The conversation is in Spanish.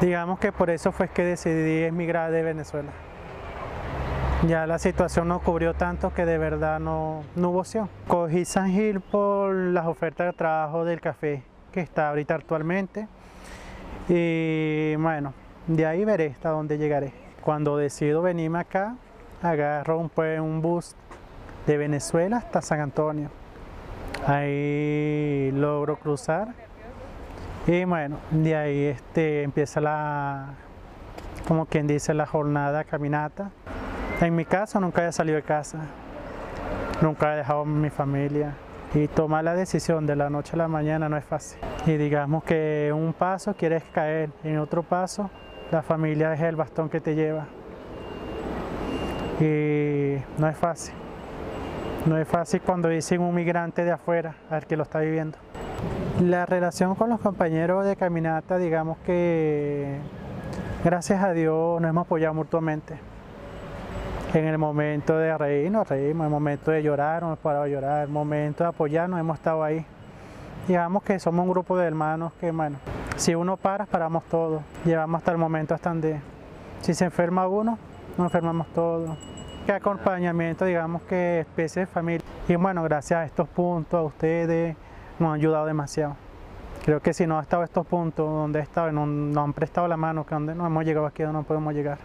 Digamos que por eso fue que decidí emigrar de Venezuela. Ya la situación no cubrió tanto que de verdad no, no hubo opción. Cogí San Gil por las ofertas de trabajo del café que está ahorita actualmente. Y bueno, de ahí veré hasta dónde llegaré. Cuando decido venirme acá, agarro pues, un bus de Venezuela hasta San Antonio. Ahí logro cruzar y bueno, de ahí este, empieza la, como quien dice, la jornada caminata. En mi caso nunca he salido de casa, nunca he dejado mi familia y tomar la decisión de la noche a la mañana no es fácil. Y digamos que un paso quieres caer, en otro paso la familia es el bastón que te lleva. Y no es fácil. No es fácil cuando dicen un migrante de afuera al que lo está viviendo. La relación con los compañeros de caminata, digamos que gracias a Dios nos hemos apoyado mutuamente. En el momento de reír nos reímos, en el momento de llorar nos hemos parado a llorar, en el momento de apoyarnos hemos estado ahí. Digamos que somos un grupo de hermanos que, bueno, si uno para, paramos todos. Llevamos hasta el momento hasta donde, si se enferma uno, nos enfermamos todos. Que acompañamiento, digamos que especie de familia. Y bueno, gracias a estos puntos, a ustedes, nos han ayudado demasiado. Creo que si no ha estado estos puntos donde he estado, nos, han prestado la mano, que donde no hemos llegado aquí, no podemos llegar.